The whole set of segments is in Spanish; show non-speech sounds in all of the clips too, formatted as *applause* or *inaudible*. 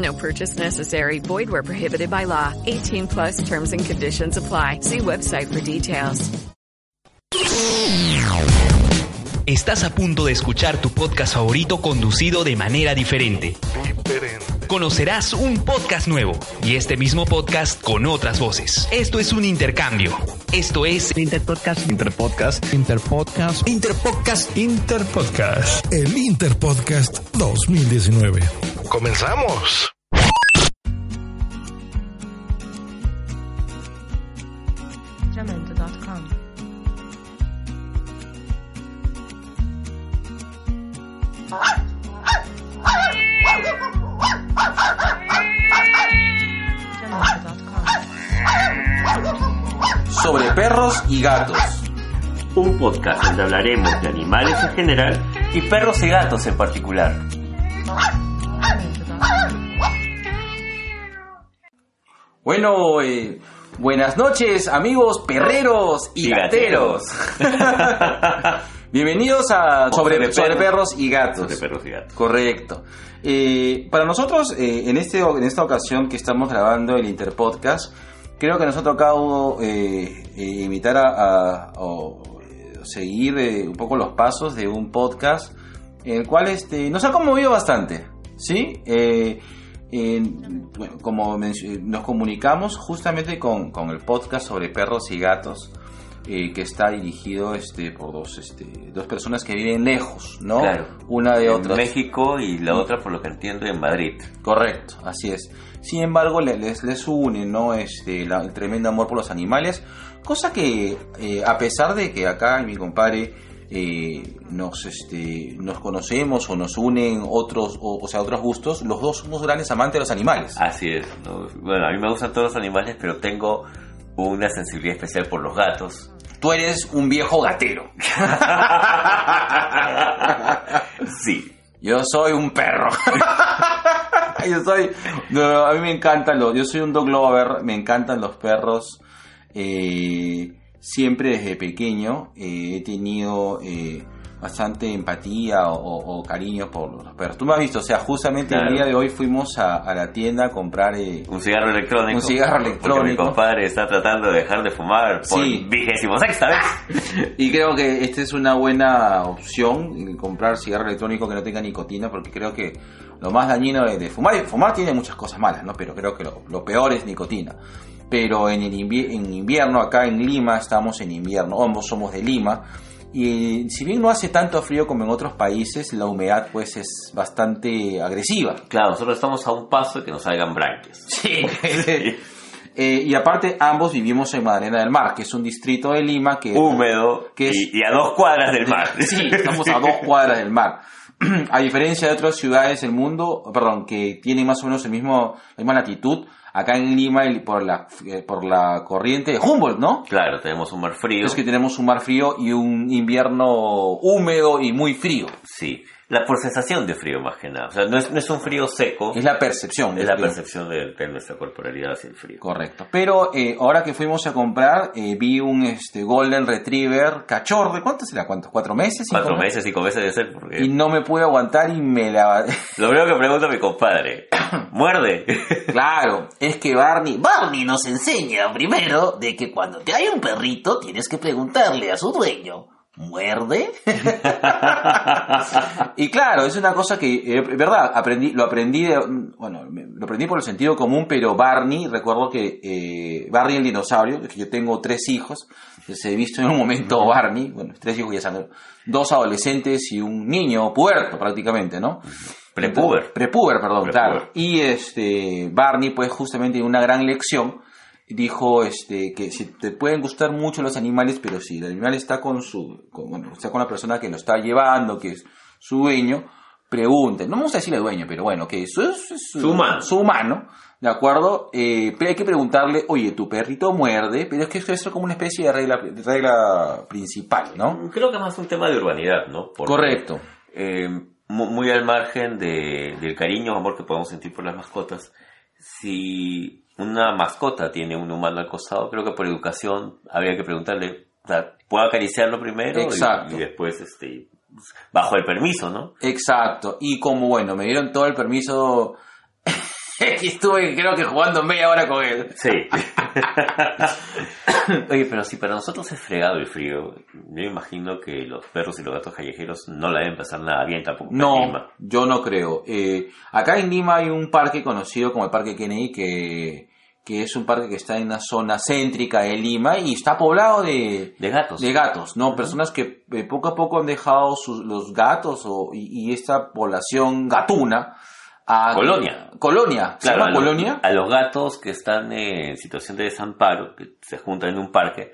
No purchase necessary. Void where prohibited by law. 18 plus terms and conditions apply. See website for details. Estás a punto de escuchar tu podcast favorito conducido de manera diferente. Conocerás un podcast nuevo y este mismo podcast con otras voces. Esto es un intercambio. Esto es Interpodcast. Interpodcast. Interpodcast. Interpodcast. Interpodcast. El Interpodcast 2019. ¡Comenzamos! Sobre perros y gatos. Un podcast donde hablaremos de animales en general y perros y gatos en particular. Bueno, eh, buenas noches amigos perreros y, Y gateros. *laughs* Bienvenidos a sobre, Sobre sobre perros. y gatos. Sobre perros y gatos. Correcto. Eh, para nosotros, eh, en, este, en esta ocasión que estamos grabando el Interpodcast, creo que nos ha tocado imitar a, a- o seguir un poco los pasos de un podcast, el cual este, nos ha conmovido bastante. ¿Sí? Eh, en- bueno, como menc- nos comunicamos justamente con, con el podcast sobre perros y gatos, eh, que está dirigido este, por dos, este, dos personas que viven lejos, ¿no? Claro. Una de En otras. México y la otra, por lo que entiendo, en Madrid. Correcto, así es. Sin embargo, le- les, les une ¿no? este, la- el tremendo amor por los animales, cosa que eh, a pesar de que acá mi compadre eh, nos, este, nos conocemos o nos unen otros, o, o sea, otros gustos, los dos somos grandes amantes de los animales. Así es. ¿no? Bueno, a mí me gustan todos los animales, pero tengo una sensibilidad especial por los gatos. Tú eres un viejo gatero. *laughs* Sí. Yo soy un perro. *laughs* yo soy. no, a mí me encantan los. Yo soy un dog lover. Me encantan los perros. Eh, siempre desde pequeño eh, he tenido eh, bastante empatía o, o- o cariño por los perros. Tú me has visto, o sea, justamente el día de hoy fuimos a, a la tienda a comprar. eh, Un cigarro electrónico. Un cigarro Porque mi electrónico. compadre está tratando de dejar de fumar por Sí. vigésimo sexta vez. *laughs* Y creo que esta es una buena opción, eh, comprar cigarro electrónico que no tenga nicotina, porque creo que lo más dañino de, de fumar, y fumar tiene muchas cosas malas, ¿no? Pero creo que lo, lo peor es nicotina. Pero en, el invi- en invierno, acá en Lima, estamos en invierno, ambos somos de Lima, y si bien no hace tanto frío como en otros países, la humedad pues es bastante agresiva. Claro, nosotros estamos a un paso de que nos salgan branquias. *laughs* Sí. Eh, y aparte, ambos vivimos en Madalena del Mar, que es un distrito de Lima que... Húmedo que es- y, y a dos cuadras del mar. Sí, estamos a dos cuadras del mar. *clears throat* A diferencia de otras ciudades del mundo, perdón, que tienen más o menos el mismo, la misma latitud, acá en Lima, por la, eh, por la corriente de Humboldt, ¿no? Claro, tenemos un mar frío. Es que tenemos un mar frío y un invierno húmedo y muy frío. Sí, la por sensación de frío más que nada. O sea, no es, no es un frío seco, Es la percepción. es la frío. percepción de, de nuestra corporalidad hacia el frío. Correcto. Pero eh, ahora que fuimos a comprar, eh, vi un este, Golden Retriever cachorro. ¿De cuánto será? ¿Cuántos? ¿Cuatro meses? ¿Cinco Cuatro meses, cinco meses de ser, porque Y no me pude aguantar y me la... *laughs* lo primero que pregunta mi compadre, *coughs* ¿muerde? Claro, es que Barney, Barney nos enseña primero de que cuando te hay un perrito tienes que preguntarle a su dueño muerde. *laughs* y claro, es una cosa que, eh, verdad, aprendí, lo aprendí, de, bueno, lo aprendí por el sentido común, pero Barney, recuerdo que eh, Barney el dinosaurio, que yo tengo tres hijos, se he visto en un momento Barney, bueno, tres hijos ya saben, dos adolescentes y un niño puerto prácticamente, ¿no? Prepuber. Prepuber, perdón, claro. Y este Barney, pues justamente en una gran lección, dijo este que si te pueden gustar mucho los animales, pero si el animal está con su, con, bueno, está con la persona que lo está llevando, que es su dueño, pregunten, no me gusta decirle dueño, pero bueno, que eso es, es Su humano. su humano, ¿de acuerdo? Eh, pero hay que preguntarle, oye, tu perrito muerde, pero es que esto es como una especie de regla, de regla principal, ¿no? Creo que es más un tema de urbanidad, ¿no? Porque, Correcto. eh, mu- muy al margen de, del cariño o amor que podemos sentir por las mascotas, si una mascota tiene un humano al costado, creo que por educación habría que preguntarle, o sea, ¿puedo acariciarlo primero? Y- Exacto. Y, después, este, bajo el permiso, ¿no? Exacto. Y como bueno, me dieron todo el permiso. *laughs* Estuve creo que jugando media hora con él. Sí. *laughs* Oye, pero si para nosotros es fregado el frío, yo imagino que los perros y los gatos callejeros no la deben pasar nada bien tampoco. en No, Lima. yo no creo. Eh, acá en Lima hay un parque conocido como el Parque Kennedy que, que es un parque que está en una zona céntrica de Lima y está poblado de, De gatos. de gatos, ¿no? Personas que eh, poco a poco han dejado sus, los gatos o, y, y esta población gatuna a... Colonia. Colonia. ¿Se Claro, llama a, los- Colonia? a los gatos que están en situación de desamparo, que se juntan en un parque,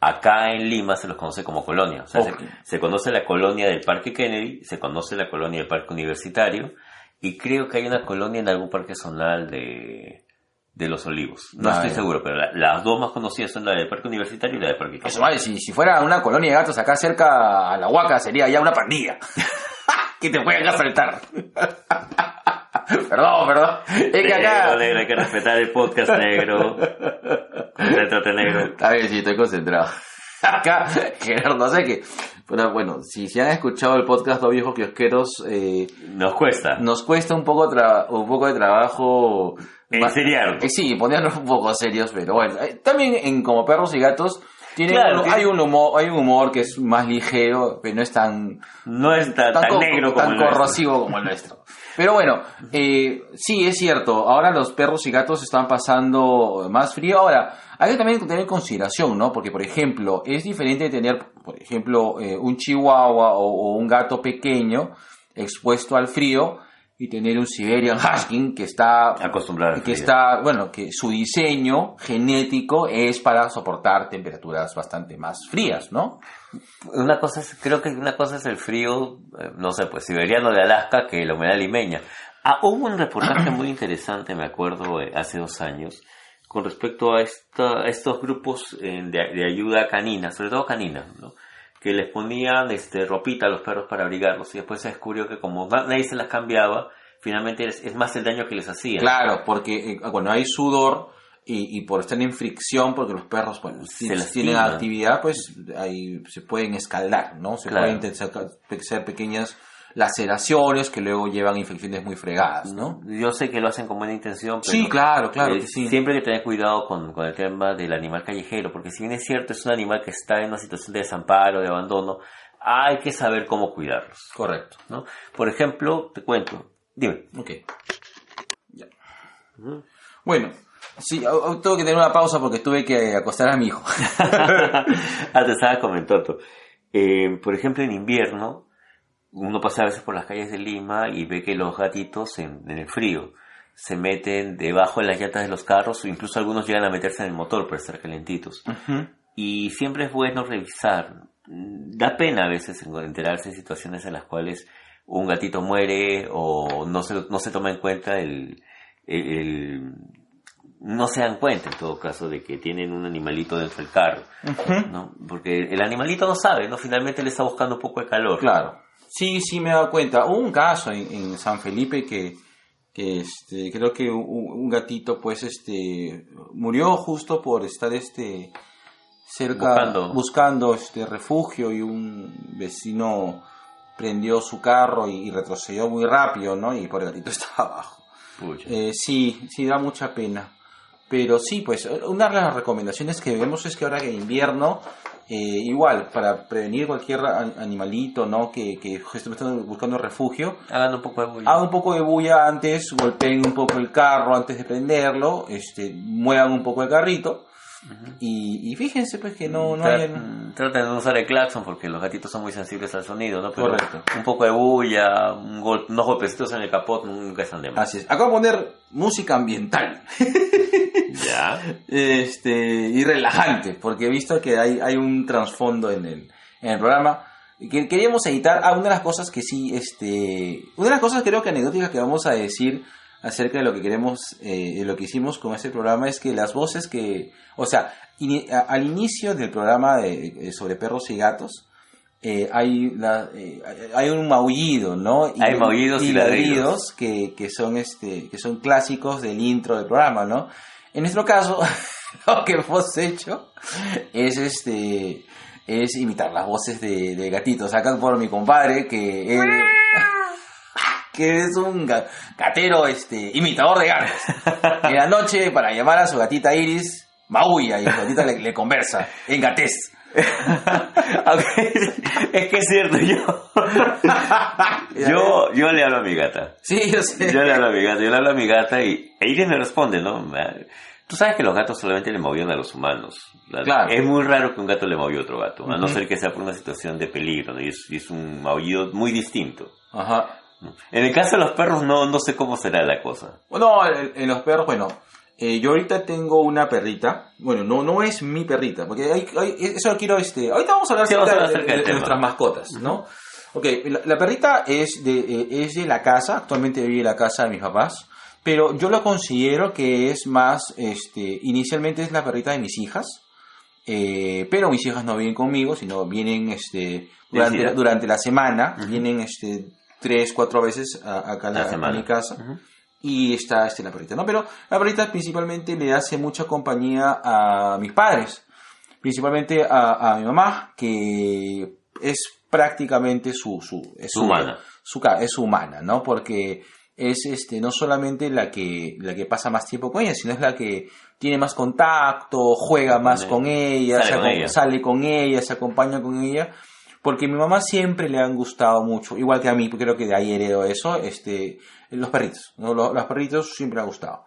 acá en Lima se los conoce como colonia. O sea, se, se conoce la colonia del Parque Kennedy, se conoce la colonia del Parque Universitario, y creo que hay una colonia en algún parque zonal de, de Los Olivos. No Ah, estoy seguro, pero la- las dos más conocidas son la del Parque Universitario y la del Parque Eso Kennedy. vale, si, si fuera una colonia de gatos acá cerca a la Huaca sería ya una pandilla. *laughs* que te pueden asaltar. *laughs* perdón, perdón. Es que acá... Negro, negro, hay que respetar el podcast negro. Rétrate negro. Está bien, sí, estoy concentrado. *laughs* Acá, Gerardo, no sé qué. Pero bueno, si, si han escuchado el podcast Dos Viejos Kiosqueros, eh, Nos cuesta. nos cuesta un poco, tra- un poco de trabajo. En seriar. Eh, sí, ponernos un poco serios, pero bueno. eh, también en Como Perros y Gatos, tienen Claro, un- tiene- hay, un humor, hay un humor que es más ligero, pero no es tan, No es tan, tan co- negro como tan el nuestro. corrosivo como el nuestro. Pero bueno, eh, sí, es cierto. Ahora los perros y gatos están pasando más frío. Ahora, hay que también tener en consideración, ¿no? Porque, por ejemplo, es diferente tener, por ejemplo, eh, un chihuahua o, o un gato pequeño expuesto al frío y tener un Siberian *laughs* Husky que está Acostumbrado al que frío. está, bueno, que su diseño genético es para soportar temperaturas bastante más frías, ¿no? Una cosa es, creo que una cosa es el frío, eh, no sé, pues siberiano de Alaska que la humedad limeña. Ah, hubo un reportaje muy interesante, me acuerdo, eh, hace dos años, con respecto a, esta, a estos grupos eh, de, ayuda canina, sobre todo canina, ¿no? que les ponían este, ropita a los perros para abrigarlos y después se descubrió que como na- nadie se las cambiaba, finalmente es, más el daño que les hacían. Claro, porque cuando hay sudor y, y por estar en fricción, porque los perros bueno, si- tienen actividad, pues ahí se pueden escaldar, ¿no? Se Claro. pueden ser pequeñas laceraciones que luego llevan infecciones muy fregadas, ¿no? Yo sé que lo hacen con buena intención, pero Sí, claro, claro eh, que sí. siempre hay que tener cuidado con, con el tema del animal callejero, porque si bien es cierto, es un animal que está en una situación de desamparo, de abandono, hay que saber cómo cuidarlos, Correcto. ¿no? Por ejemplo, te cuento, dime. Ok. Ya. Bueno, sí, tengo que tener una pausa porque tuve que acostar a mi hijo. *laughs* ah, te estaba comentando. Eh, por ejemplo, en invierno, uno pasa a veces por las calles de Lima y ve que los gatitos en, en el frío se meten debajo de las llantas de los carros o incluso algunos llegan a meterse en el motor para estar calentitos. Y siempre es bueno revisar. Da pena a veces enterarse de situaciones en las cuales un gatito muere o no se, no se toma en cuenta el, el- el- no se dan cuenta en todo caso de que tienen un animalito dentro del carro, ¿no? Porque el animalito no sabe, ¿no? Finalmente le está buscando un poco de calor. Claro. Sí, sí me he dado cuenta. Hubo un caso en, en San Felipe que, que este, creo que un, un gatito pues este murió justo por estar este cerca Buscando. buscando, este refugio y un vecino prendió su carro y, y retrocedió muy rápido, ¿no? Y por el gatito *laughs* estaba abajo. Eh, sí, sí da mucha pena. Pero sí, pues una de las recomendaciones que vemos es que ahora que invierno eh, igual, para prevenir cualquier animalito, ¿no? Que, que esté buscando refugio, Hagan un poco de bulla. hagan un poco de bulla antes, golpeen un poco el carro antes de prenderlo, este, muevan un poco el carrito, y, y fíjense pues que no, no hayan... Traten de no usar el claxon porque los gatitos son muy sensibles al sonido, ¿no? Pero Correcto. Un poco de bulla, un gol- unos golpecitos en el capot nunca están de más. Así es. Acabo de poner música ambiental. *laughs* Ya. este y relajante, porque he visto que hay, hay un trasfondo en el, en el programa. Que queríamos editar. Ah, una de las cosas que sí, este. Una de las cosas creo que anecdóticas que vamos a decir acerca de lo que queremos, eh, de lo que hicimos con este programa es que las voces que. O sea, ini- a- al inicio del programa de, eh, sobre perros y gatos. eh, hay, la- eh, hay un maullido, ¿no? Hay maullidos y ladridos. que, que son este que son clásicos del intro del programa, ¿no? En nuestro caso, *laughs* lo que hemos hecho es este es imitar las voces de, de gatitos. Acá por mi compadre que él- que es un ga- gatero este imitador de gatos. *laughs* En la noche para llamar a su gatita Iris maulla y su gatita le, le conversa en gatés. *laughs* Aunque es que es cierto, yo, *laughs* yo, yo le hablo a mi gata. Sí, yo sé. Yo le hablo a mi gata, yo le hablo a mi gata y Iris me responde, ¿no? Tú sabes que los gatos solamente le movían a los humanos. La- Claro. Es muy raro que un gato le movió a otro gato, a no Ujú. ser que sea por una situación de peligro, ¿no? Y es, y es un maullido muy distinto. Ajá. En el caso de los perros no, no sé cómo será la cosa. Bueno, en, en los perros, bueno, eh, yo ahorita tengo una perrita. Bueno, no, no es mi perrita, porque hay, hay- eso quiero, este, ahorita vamos a hablar Sí, vamos a acerca hablar de, acerca de- de nuestras mascotas, ¿no? Ok, la, la perrita es de, eh, es de la casa, actualmente vive en la casa de mis papás, pero yo lo considero que es más, este, inicialmente es la perrita de mis hijas, eh, pero mis hijas no vienen conmigo, sino vienen, este, durante, durante la semana, vienen, este, tres, cuatro veces a- acá a, La la- a semana. mi casa y está este, la perrita, ¿no? Pero la perrita principalmente le hace mucha compañía a mis padres, principalmente a, a mi mamá, que es prácticamente su... su es Su humana. su es humana, ¿no? Porque es este no solamente la que la que pasa más tiempo con ella, sino es la que tiene más contacto, juega más con ella, Sale se con ella. sale con ella, se acompaña con ella, porque a mi mamá siempre le han gustado mucho, igual que a mí, creo que de ahí heredo eso, este, los perritos, ¿no? los, los perritos siempre me han gustado.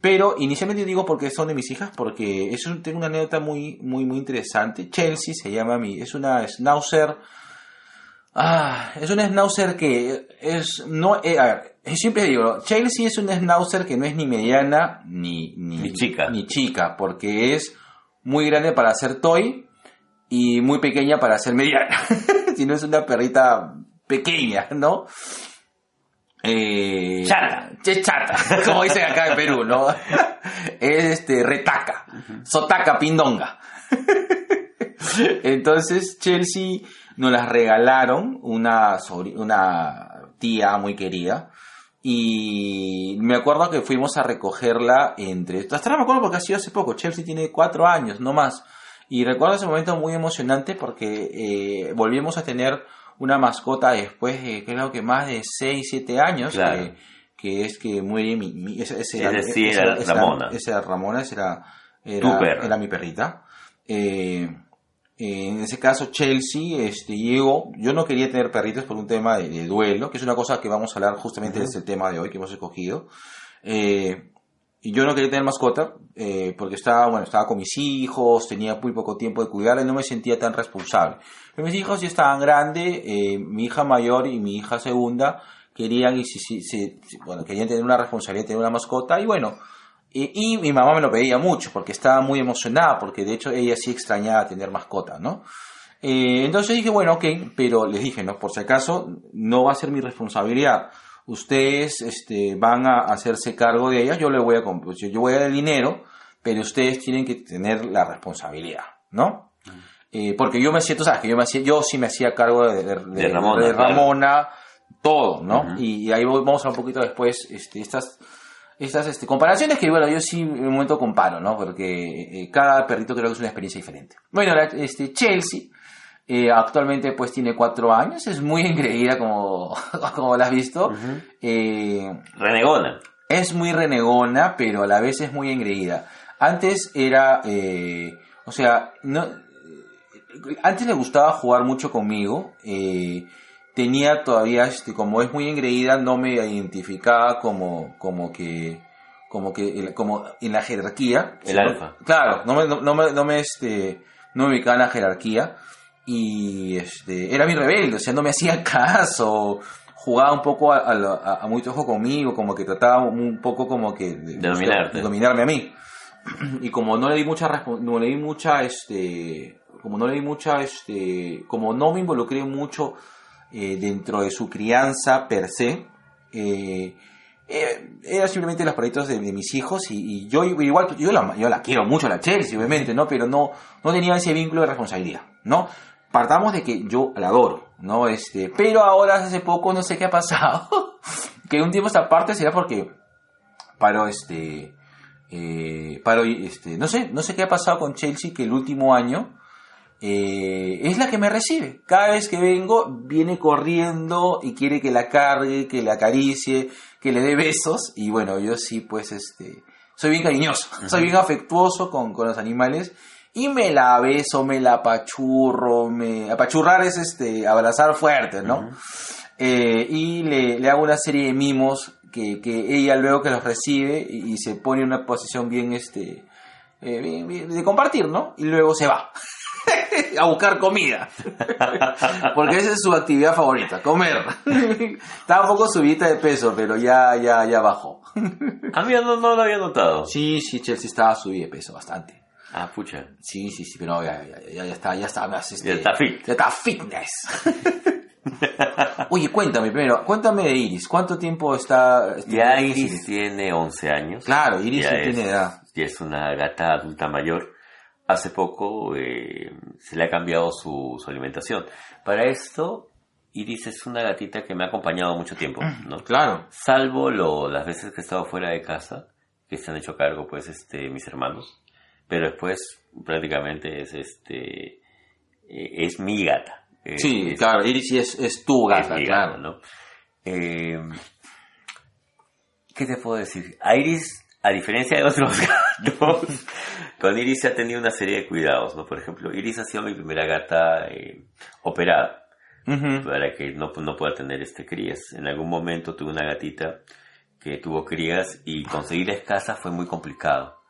Pero inicialmente digo porque son de mis hijas, porque es un- tengo una anécdota muy, muy, muy interesante. Chelsea se llama a mí, es una schnauzer. Ah, es una schnauzer que es, no, eh, a ver, siempre digo, Chelsea es una schnauzer que no es ni mediana ni, ni, Ni chica. ni chica, porque es muy grande para ser toy y muy pequeña para ser mediana. *laughs* si no es una perrita pequeña, ¿no? Eh, Chata. Es chata, *laughs* como dicen acá en Perú, ¿no? *laughs* es este, retaca, sotaca, pindonga. Entonces Chelsea nos las regalaron una, una tía muy querida. Y me acuerdo que fuimos a recogerla entre... Hasta ahora me acuerdo porque ha sido hace poco. Chelsea tiene cuatro años, no más. Y recuerdo ese momento muy emocionante porque eh, volvimos a tener una mascota después de creo que más de 6, 7 años. Claro. Que, que es que muere mi... mi- ese, ese Ese sí era Ramona. Esa era Ramona, esa era, era, era mi perrita. Eh, en ese caso, Chelsea este, llegó. Yo no quería tener perritos por un tema de, de duelo, que es una cosa que vamos a hablar justamente de este tema de hoy que hemos escogido. Eh, y yo no quería tener mascota eh, porque estaba, bueno, estaba con mis hijos, tenía muy poco tiempo de cuidarla y no me sentía tan responsable. Pero mis hijos ya estaban grandes, eh, mi hija mayor y mi hija segunda querían y si, si- si- bueno, querían tener una responsabilidad, tener una mascota y bueno, y, y mi mamá me lo pedía mucho porque estaba muy emocionada porque de hecho ella sí extrañaba tener mascota, ¿no? Eh, entonces dije, bueno, ok, pero les dije, no, por si acaso no va a ser mi responsabilidad. Ustedes este, van a hacerse cargo de ella, yo le voy a comp- yo, yo voy a dar el dinero, pero ustedes tienen que tener la responsabilidad, ¿no? Eh, porque yo me siento, sabes que yo me hacía, yo sí me hacía cargo de, de- de- De Ramona, claro. Todo, ¿no? Y, y ahí vamos a un poquito después, este, estas, estas este, comparaciones que, bueno, yo sí en un momento comparo, ¿no? Porque eh, cada perrito creo que es una experiencia diferente. Bueno, la- este, Chelsea eh, actualmente pues tiene cuatro años, es muy engreída como, *laughs* como la has visto. Eh, Renegona. es muy renegona, pero a la vez es muy engreída. Antes era, eh, o sea, no, antes le gustaba jugar mucho conmigo. eh, tenía todavía, este, como es muy engreída, no me identificaba como, como que, como que, como en la jerarquía. El alfa. Claro, no me, no, no me, no me, este, no me ubicaba en la jerarquía. Y, este, era mi rebelde, o sea, no me hacía *laughs* caso. Jugaba un poco a, a, muy ojo conmigo, como que trataba un poco como que de, De dominarte. de dominarme a mí *clears throat* y como no le di mucha no le di mucha este como no le di mucha este como no me involucré mucho eh, dentro de su crianza per se eh, eh, era simplemente los proyectos de, de mis hijos y, y yo igual yo la, yo la quiero mucho la Chelsea obviamente no pero no no tenía ese vínculo de responsabilidad no partamos de que yo la adoro no este pero ahora hace poco no sé qué ha pasado *laughs* que un tiempo esta parte será porque paro este eh, este no sé no sé qué ha pasado con Chelsea que el último año eh, es la que me recibe. Cada vez que vengo viene corriendo y quiere que la cargue que la acaricie que le dé besos. Y bueno yo sí pues este soy bien cariñoso *laughs* soy bien afectuoso con, con los animales y me la beso me la apachurro me apachurrar es este abrazar fuerte no eh, y le, le hago una serie de mimos que, que ella luego que los recibe y, y se pone en una posición bien este eh, bien- bien de compartir, ¿no? Y luego se va *laughs* a buscar comida. *laughs* Porque esa es su actividad favorita, comer. *laughs* Estaba un poco subida de peso, pero ya, ya, ya bajó. A mí no, no lo había notado. Sí, sí, Chelsea estaba subida de peso bastante. Ah, pucha. Sí, sí, sí, pero ya, ya, ya, ya está, ya está este, Ya está fit. Ya está fitness. *laughs* Oye, cuéntame primero, cuéntame de Iris. ¿Cuánto tiempo está? este, Ya Iris tiene 11 años. Claro, Iris Ya es- tiene edad. Ya es una gata adulta mayor. Hace poco eh, se le ha cambiado su, su alimentación. Para esto, Iris es una gatita que me ha acompañado mucho tiempo, ¿no? Claro. Salvo lo, las veces que he estado fuera de casa, que se han hecho cargo, pues, este, mis hermanos. Pero después, prácticamente es este, eh, es mi gata. Eh, Sí, es- claro, Iris es, es tu gata, es mi claro. gata, ¿no? Eh, ¿Qué te puedo decir? A Iris, a diferencia de otros *laughs* gatos, con Iris se ha tenido una serie de cuidados, ¿no? Por ejemplo, Iris ha sido mi primera gata eh, operada para que no, no pueda tener este crías. En algún momento tuve una gatita que tuvo crías y conseguir casa fue muy complicado.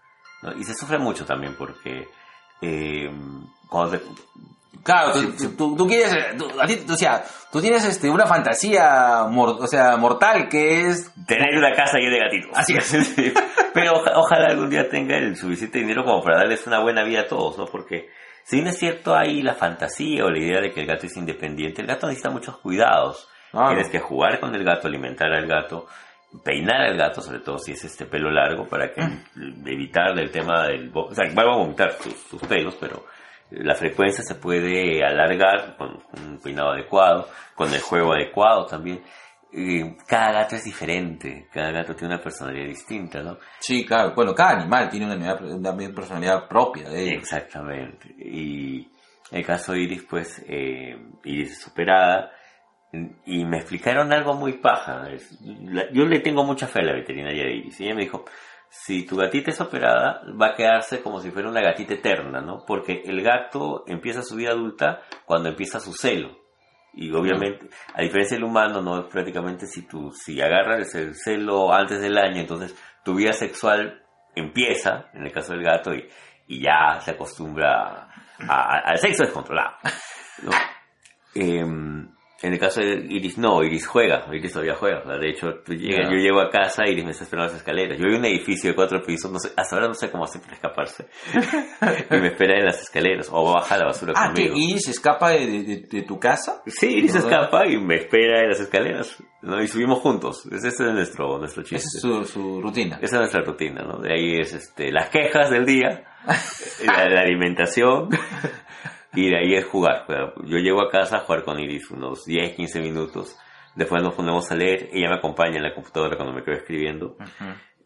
¿No? Y se sufre mucho también porque eh, cuando te- Claro, tú, tú- tú quieres, tú- a ti- o sea, tú tienes este, una fantasía mor- o sea, mortal que es... tener una casa llena de gatitos. Así es. *laughs* Sí. Pero oja- ojalá algún día tenga el suficiente dinero como para darles una buena vida a todos, ¿no? Porque si bien es cierto hay la fantasía o la idea de que el gato es independiente, el gato necesita muchos cuidados. Tienes que jugar con el gato, alimentar al gato, peinar al gato, sobre todo si es este pelo largo, para que evitarle el tema del... O sea, va a vomitar sus, sus pelos, pero la frecuencia se puede alargar con un peinado adecuado, con el juego adecuado también. Cada gato es diferente, cada gato tiene una personalidad distinta, ¿no? Sí, claro, bueno, cada animal tiene una, una personalidad propia de ellos. Exactamente. Y el caso de Iris, pues, eh, Iris es superada. Y me explicaron algo muy paja. Yo le tengo mucha fe a la veterinaria de Iris. Y ella me dijo, si tu gatita es operada, va a quedarse como si fuera una gatita eterna, ¿no? Porque el gato empieza su vida adulta cuando empieza su celo. Y obviamente, a diferencia del humano, no prácticamente si tú, si agarras el celo antes del año, entonces tu vida sexual empieza, en el caso del gato, y, y ya se acostumbra a- a- al sexo descontrolado. ¿no? *laughs* Em, en el caso de Iris, no, Iris juega, Iris todavía juega. de hecho, tú llegas- Ya. yo llego a casa, Iris me está esperando en las escaleras. Yo en un edificio de cuatro pisos, no sé, hasta ahora no sé cómo hacer para escaparse. *laughs* y me espera en las escaleras, o baja la basura Ah, ¿que conmigo. Iris escapa de, de- de- de tu casa? Sí, Iris ¿No? escapa y me espera en las escaleras, ¿no? Y subimos juntos. Ese es nuestro, nuestro chiste. Esa es su, su rutina. Esa es nuestra rutina, ¿no? De ahí es este, las quejas del día, *laughs* la, la alimentación, y de ahí es jugar. Yo llego a casa a jugar con Iris unos 10, 15 minutos. Después nos ponemos a leer. Ella me acompaña en la computadora cuando me quedo escribiendo.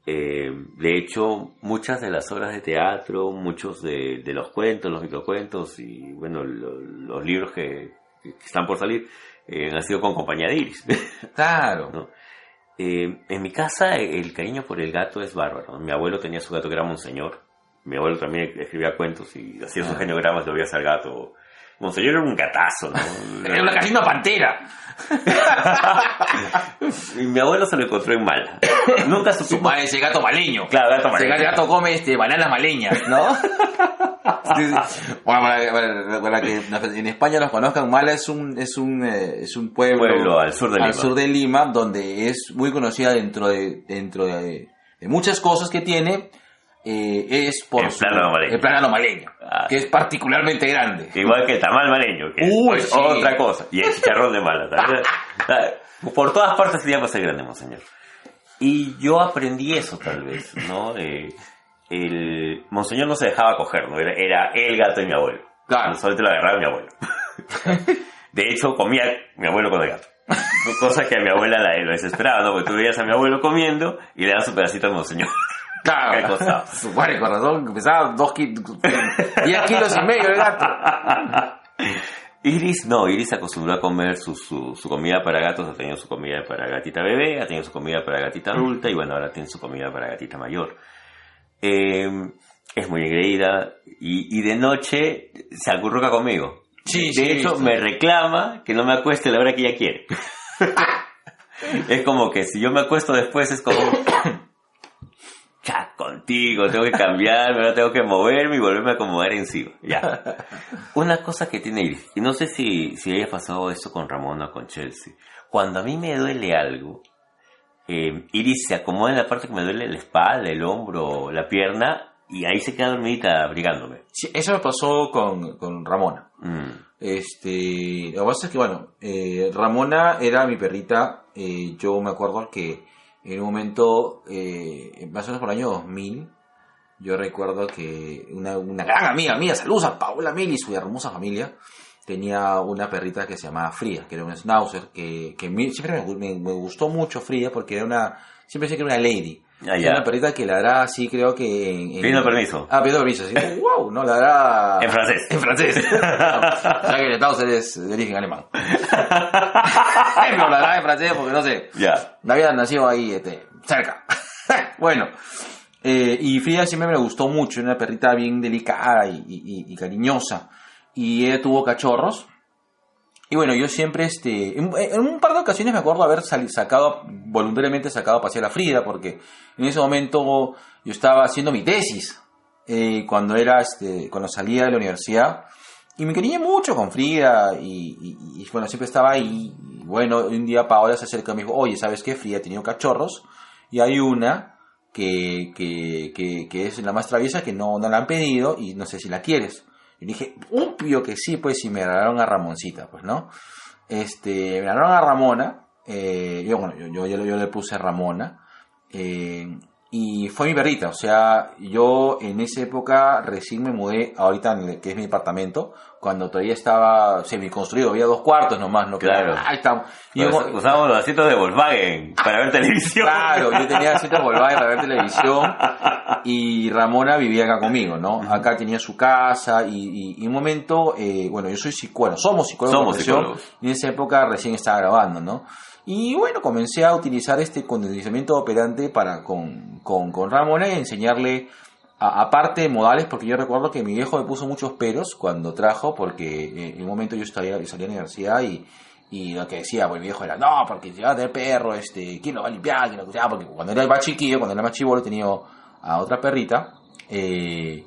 Eh, de hecho, muchas de las obras de teatro, muchos de, de los cuentos, los microcuentos y, bueno, lo- los libros que, que están por salir eh, han sido con compañía de Iris. *laughs* Claro. ¿no? Eh, en mi casa el cariño por el gato es bárbaro. Mi abuelo tenía su gato que era Monseñor. Mi abuelo también escribía cuentos y hacía sus Ah. geniogramas, lo veías al gato Monseñor era un gatazo, ¿no? *laughs* Era una casi una pantera. *laughs* y mi abuelo se lo encontró en mala. Nunca Su madre, ese gato maleño. Claro, gato Ese maleño. gato come este, bananas maleñas, ¿no? *laughs* Sí, sí. Bueno, para, para- para que en España los conozcan, Mala es un es un eh, es un pueblo, Pueblo al sur de Lima. sur de Lima, donde es muy conocida dentro de dentro de, de muchas cosas que tiene. Eh, es por El plátano maleño. el plátano maleño, Ah. que es particularmente grande. Igual que el tamal maleño, que Uy, es sí. otra cosa. Y el chicharrón de mala. también. *laughs* Por todas partes se llama ser grande, monseñor. Y yo aprendí eso, tal vez, ¿no? Eh, el monseñor no se dejaba coger, ¿no? Era, era el gato de mi abuelo. Claro. Solamente lo agarraba mi abuelo. *laughs* De hecho, comía mi abuelo con el gato. Cosa que a mi abuela la, lo desesperaba, ¿no? Porque tú veías a mi abuelo comiendo y le dabas su pedacito al monseñor. Claro, costado. su madre con razón, pesaba dos kilos, 10 kilos y medio el gato. Iris, no, Iris acostumbró a comer su, su, su comida para gatos, ha tenido su comida para gatita bebé, ha tenido su comida para gatita adulta y bueno, ahora tiene su comida para gatita mayor. Eh, es muy engreída y, y de noche se acurruca conmigo. Sí, de sí, hecho, sí. me reclama que no me acueste a la hora que ella quiere. *laughs* es como que si yo me acuesto después es como... Ya, contigo, tengo que cambiarme, ahora tengo que moverme y volverme a acomodar encima. Ya. *laughs* Una cosa que tiene Iris, y no sé si, si haya pasado esto con Ramón o con Chelsea. Cuando a mí me duele algo, eh, Iris se acomoda en la parte que me duele la espalda, el hombro, la pierna, y ahí se queda dormidita abrigándome. Sí, eso me pasó con, con Ramona. Mm. Este, lo que pasa es que, bueno, eh, Ramona era mi perrita. eh, yo me acuerdo que en un momento, eh, más o menos por el año 2000, yo recuerdo que una, una gran amiga mía, saludos a Paola Mel y su hermosa familia, tenía una perrita que se llamaba Fría, que era una schnauzer, que, que siempre me, me- me gustó mucho Fría porque era una, siempre pensé que era una lady. Ah, ya. una perrita que ladraba así, creo que en... en- Pidiendo permiso. Ah, pidiendo permiso, sí. *laughs* wow, no, ladraba... En francés. En francés. *laughs* sea que el schnauzer es de origen alemán. *laughs* no, ladraba en francés porque no sé. Ya. Había nacido ahí, este, cerca. bueno, eh, y Frida siempre me gustó mucho, era una perrita bien delicada y, y- y cariñosa. Y ella tuvo cachorros. Y bueno, yo siempre, este, en, un par de ocasiones me acuerdo haber sali- sacado, voluntariamente sacado a pasear a Frida, porque en ese momento yo estaba haciendo mi tesis, eh, cuando era, este, cuando salía de la universidad. Y me quería mucho con Frida y, bueno, siempre estaba ahí. Y bueno, un día Paola se acerca y me dijo, oye, ¿sabes qué? Frida tenido cachorros y hay una que, que, que, que es la más traviesa que no, no la han pedido y no sé si la quieres. Y dije, obvio que sí, pues si me regalaron a Ramoncita, pues, ¿no? Este, me regalaron a Ramona, eh, yo, bueno, yo, yo, yo le puse Ramona, eh, y fue mi perrita, o sea, yo en esa época recién me mudé ahorita en el que es mi departamento, cuando todavía estaba semi-construido, había dos cuartos nomás, ¿no? Claro. Ahí está. Y Us- Usábamos los asientos de Volkswagen para ver televisión. Claro, yo tenía asientos Volkswagen para ver televisión y Ramona vivía acá conmigo, ¿no? Acá tenía su casa y, y- y un momento, eh, bueno, yo soy psicólogo, somos psicólogos, Somos de psicólogos. y en esa época recién estaba grabando, ¿no? Y bueno, comencé a utilizar este condicionamiento operante para con, con, con Ramona y enseñarle, a- aparte de modales, porque yo recuerdo que mi viejo me puso muchos peros cuando trajo, porque eh, en un momento yo salía, yo salía a la universidad y, y lo que decía, pues mi viejo era, no, porque si va a tener perro, este, ¿quién lo va a limpiar? ¿Quién lo? Porque cuando era más chiquillo, cuando era más chivolo, tenía a otra perrita, eh,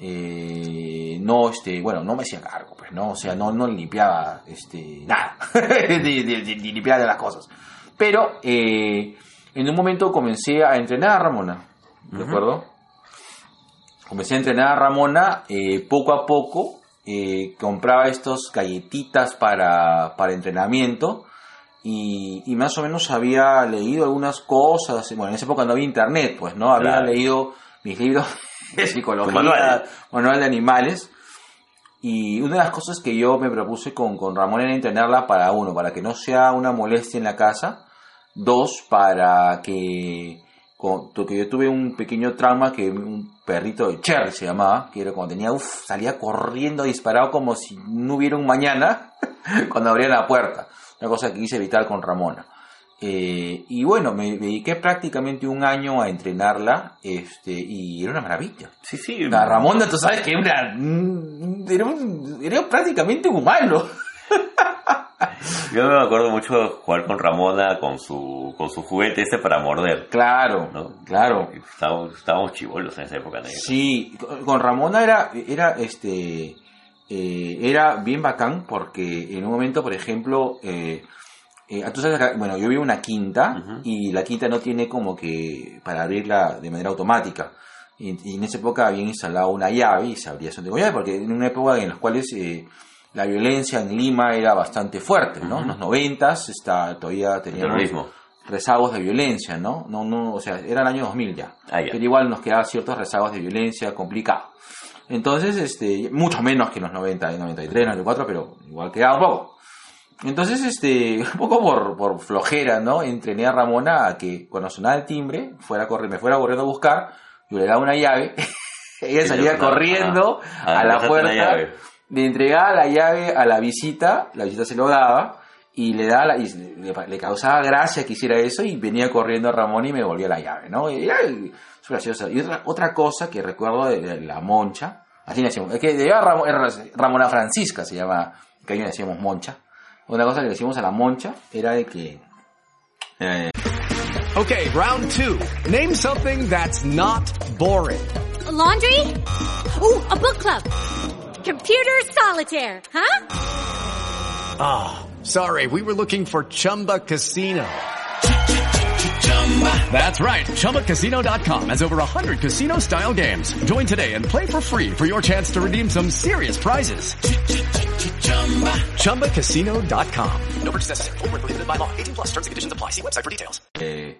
eh, no, este, bueno, no me hacía cargo, pues, ¿no? O sea, no, no limpiaba, este, nada, *laughs* ni, ni- limpiaba de las cosas. Pero, eh, en un momento comencé a entrenar a Ramona, ¿de acuerdo? Comencé a entrenar a Ramona, eh, poco a poco, eh, compraba estos galletitas para, para entrenamiento, y, y más o menos había leído algunas cosas, bueno, en esa época no había internet, pues, ¿no? Había Claro. leído mis libros Tu manual. manual de animales, y una de las cosas que yo me propuse con, con Ramón era entrenarla para uno, para que no sea una molestia en la casa, dos, para que, con- porque yo tuve un pequeño trauma que un perrito de Cherry se llamaba, que era cuando tenía, uff, salía corriendo disparado como si no hubiera un mañana *laughs* cuando abría la puerta, una cosa que quise evitar con Ramona. Eh, y bueno, me, dediqué prácticamente un año a entrenarla este, y era una maravilla. Sí, sí. La Ramona, tú sabes que era, un- era, un- era prácticamente humano. *laughs* Yo me acuerdo mucho de jugar con Ramona con su, con su juguete este para morder. Claro, ¿no? claro. Estábamos, estábamos chivolos en esa época. Sí, con con Ramona era, era este, eh, era bien bacán porque en un momento, por ejemplo, eh, eh, tú sabes, acá- bueno, yo vivo en una quinta y la quinta no tiene como que para abrirla de manera automática. Y, y en esa época habían instalado una llave y se abría solamente con llave porque en una época en la cual la violencia en Lima era bastante fuerte, ¿no? En los noventas está, todavía teníamos rezagos de violencia, ¿no? No, no, o sea, era el año 2000 ya. Ah, ya. Pero igual nos quedaban ciertos rezagos de violencia complicado. Entonces, este, mucho menos que en los 90, en 93, 94, pero igual quedaba un poco. Entonces, este, *laughs* un poco por, por flojera, ¿no? Entrené a Ramona a que cuando sonaba el timbre, fuera a correr, me fuera corriendo a buscar, yo le daba una llave, *laughs* ella salía corriendo Ah, a la puerta, le entregaba la llave a la visita, la visita se lo daba, y le daba la- y le, le causaba gracia que hiciera eso, y venía corriendo a Ramón y me volvía la llave, ¿no? Y es gracioso. Y otra, otra cosa que recuerdo de, de la Moncha, así le decíamos, es que de era Ramona Francisca se llama, que ahí le decíamos Moncha. Una cosa que decíamos a la Moncha era de que eh, Okay, round two. Name something that's not boring. A laundry? Ooh, a book club. Computer solitaire, huh? Ah, sorry, we were looking for Chumba Casino. That's right, ChumbaCasino.com has over 100 casino style games. Join today and play for free for your chance to redeem some serious prizes. ChumbaCasino.com. No purchase necessary. Void where prohibited by law. 18 plus terms and conditions apply. See website for details. Eh,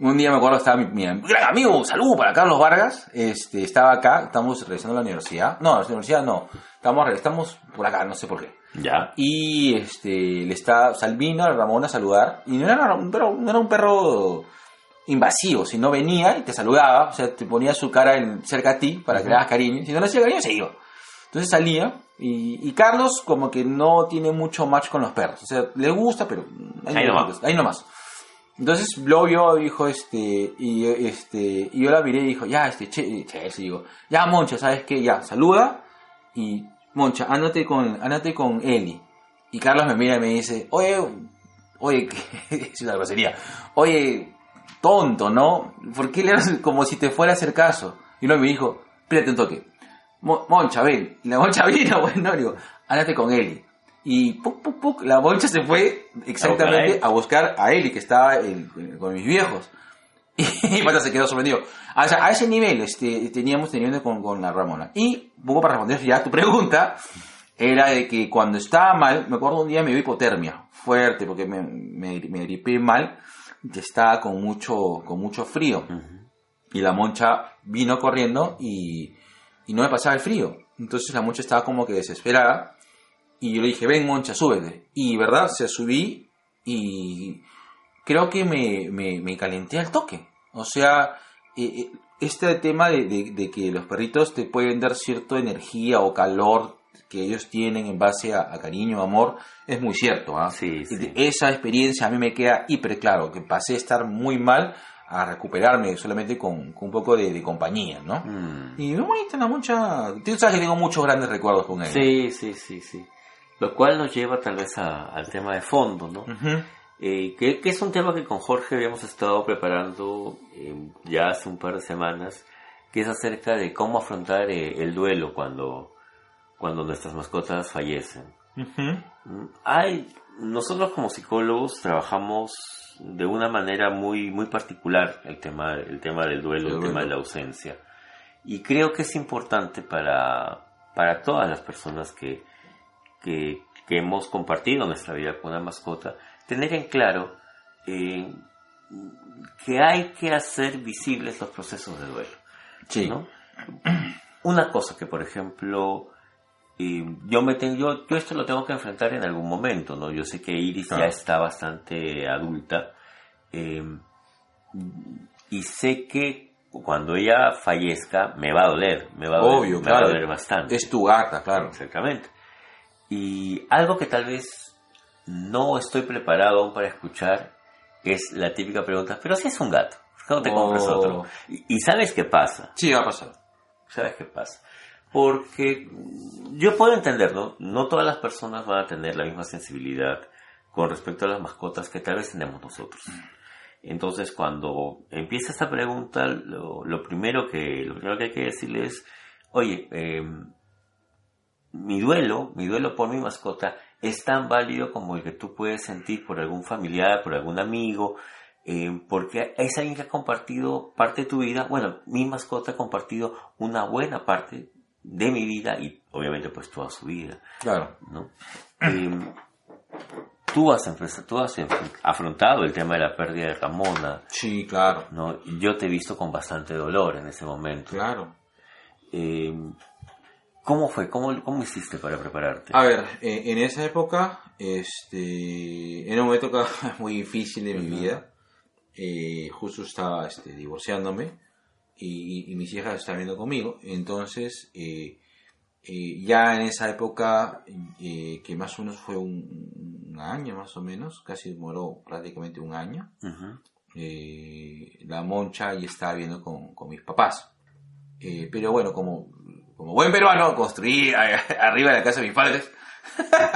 un día me acuerdo estaba mi, mi gran amigo, saludo para Carlos Vargas, este, estaba acá, estamos regresando a la universidad, no, a la universidad no, estamos, estamos por acá, no sé por qué. Ya. Y este, le está Salvino, a Ramón a saludar, y no era, un perro, no era un perro invasivo, sino venía y te saludaba, o sea, te ponía su cara en- cerca a ti para que le hagas cariño, si no le hacía cariño se iba. Entonces salía, y, y Carlos como que no tiene mucho match con los perros, o sea, le gusta, pero Ahí nomás. ahí nomás. Entonces lo vio, dijo, este, y este, y yo la miré y dijo, ya, este, che, che, sí, digo, ya, Moncha, ¿sabes qué? Ya, saluda, y, Moncha, ándate con, ándate con Eli. Y Carlos me mira y me dice, oye, oye, *laughs* es una grosería, oye, tonto, ¿no? ¿Por qué le haces como si te fuera a hacer caso? Y luego me dijo, espérate un toque, Mo- Moncha, ven. Y la Moncha *laughs* vino, bueno, digo, ándate con Eli. Y puc, puc, puc, la Moncha se fue exactamente A buscar a Eli, que estaba con mis viejos. *laughs* Y Pata se quedó sorprendido. O sea, a ese nivel este, teníamos teniendo con, con la Ramona. Y, un poco para responder ya a tu pregunta, era de que cuando estaba mal, me acuerdo un día me dio hipotermia fuerte, porque me, me, me gripé mal, y estaba con mucho, con mucho frío. Y la moncha vino corriendo y, y no me pasaba el frío. Entonces la moncha estaba como que desesperada. Y yo le dije, ven moncha, súbete. Y verdad, se subí y creo que me, me, me calenté al toque. O sea, eh, eh, este tema de, de- de que los perritos te pueden dar cierta energía o calor que ellos tienen en base a, a cariño, amor, es muy cierto. ¿ah? Sí, Esa experiencia a mí me queda hiper claro, que pasé a estar muy mal a recuperarme solamente con, con un poco de, de compañía, ¿no? Mm. Y muy bonita la mucha... Tú sabes que tengo muchos grandes recuerdos con él. Sí, sí, sí, sí. Lo cual nos lleva tal vez a- al tema de fondo, ¿no? Ujú. Eh, que, que es un tema que con Jorge habíamos estado preparando eh, ya hace un par de semanas, que es acerca de cómo afrontar eh, el duelo cuando, cuando nuestras mascotas fallecen. Ujú. Mm, Hay, nosotros como psicólogos trabajamos de una manera muy, muy particular el tema, el tema del duelo, El el tema de la ausencia. Y creo que es importante para, para todas las personas que, que, que hemos compartido nuestra vida con una mascota, tener en claro eh, que hay que hacer visibles los procesos de duelo. Sí. ¿no? Una cosa que, por ejemplo, eh, yo me tengo, yo, yo esto lo tengo que enfrentar en algún momento, ¿no? Yo sé que Iris Claro. ya está bastante adulta eh, y sé que cuando ella fallezca me va a doler, me va a doler, Obvio, me claro. va a doler bastante. Es tu gata, claro. Exactamente. Y algo que tal vez no estoy preparado aún para escuchar es la típica pregunta, pero si es un gato, ¿por qué no te compras Oh. otro? Y, y ¿sabes qué pasa? Sí, va a pasar. ¿Sabes qué pasa? Porque yo puedo entenderlo, no todas las personas van a tener la misma sensibilidad con respecto a las mascotas que tal vez tenemos nosotros. Entonces, cuando empieza esta pregunta, lo, lo primero que lo primero que hay que decirle es, oye, eh, mi duelo, mi duelo por mi mascota es tan válido como el que tú puedes sentir por algún familiar, por algún amigo, eh, porque es alguien que ha compartido parte de tu vida. Bueno, mi mascota ha compartido una buena parte de mi vida y obviamente pues toda su vida. Claro. ¿no? Eh, tú has, tú has afrontado el tema de la pérdida de Ramona. Sí, claro. ¿no? Yo te he visto con bastante dolor en ese momento. Claro. Eh, ¿Cómo fue? ¿Cómo, ¿Cómo hiciste para prepararte? A ver, eh, en esa época, este, era una *laughs* época muy difícil de mi vida. Eh, justo estaba este, divorciándome y, y mis hijas estaban viendo conmigo. Entonces, eh, eh, ya en esa época, eh, que más o menos fue un, un año más o menos, casi demoró prácticamente un año, eh, la moncha ya estaba viendo con, con mis papás. Pero bueno, como, como buen peruano, construí a- *laughs* arriba de la casa de mis padres. *laughs*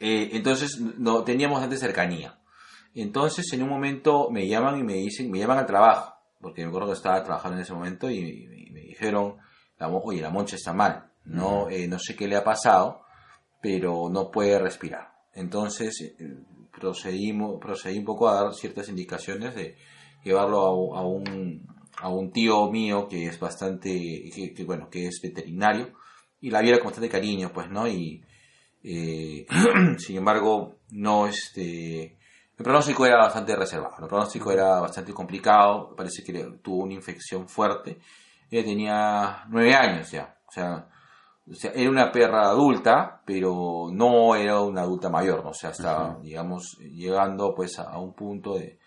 Eh, entonces no teníamos bastante cercanía. Entonces en un momento me llaman y me dicen, me llaman al trabajo, porque me acuerdo que estaba trabajando en ese momento y, y me dijeron, oye, la moncha está mal, no, eh, no sé qué le ha pasado, pero no puede respirar. Entonces eh, procedimos, procedí un poco a dar ciertas indicaciones de llevarlo a, a un, a un tío mío que es bastante, que, que, bueno, que es veterinario y la viera con bastante cariño, pues, ¿no? Y eh, *clears throat* sin embargo, no, este, el pronóstico era bastante reservado, el pronóstico era bastante complicado, parece que tuvo una infección fuerte. Ella tenía nueve años ya, o sea, o sea, era una perra adulta, pero no era una adulta mayor, ¿no? o sea, estaba, digamos, llegando pues a, a un punto de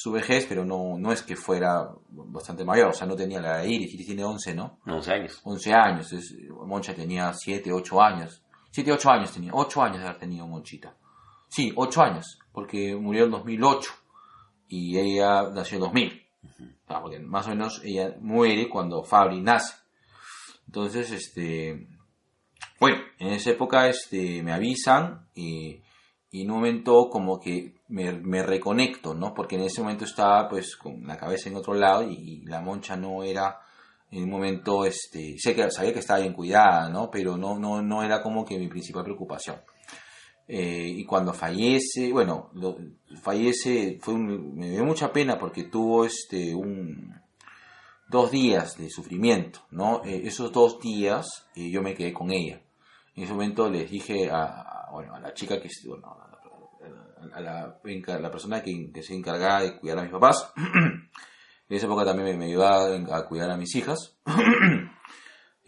su vejez, pero no, no es que fuera bastante mayor, o sea, no tenía la Iris, Iris tiene 11, ¿no? 11 años. 11 años, es, Moncha tenía 7, 8 años. 7, 8 años tenía, 8 años de haber tenido Monchita. Sí, 8 años, porque murió en 2008 y ella nació en 2000. Ah, porque más o menos ella muere cuando Fabri nace. Entonces, este, bueno, en esa época este, me avisan y, y en un momento como que me, me reconecto, ¿no? Porque en ese momento estaba pues con la cabeza en otro lado y, y la moncha no era en un momento, este, sé que sabía que estaba bien cuidada, ¿no? Pero no, no, no era como que mi principal preocupación. Eh, y cuando fallece, bueno, lo- fallece, fue un- me dio mucha pena porque tuvo este un dos días de sufrimiento, ¿no? Eh, esos dos días eh, yo me quedé con ella. En ese momento les dije a, a- bueno, a la chica que, bueno, a la, a la- persona que, que se encargaba de cuidar a mis papás, *clears throat* en esa época también me, me ayudaba a cuidar a mis hijas. *clears throat*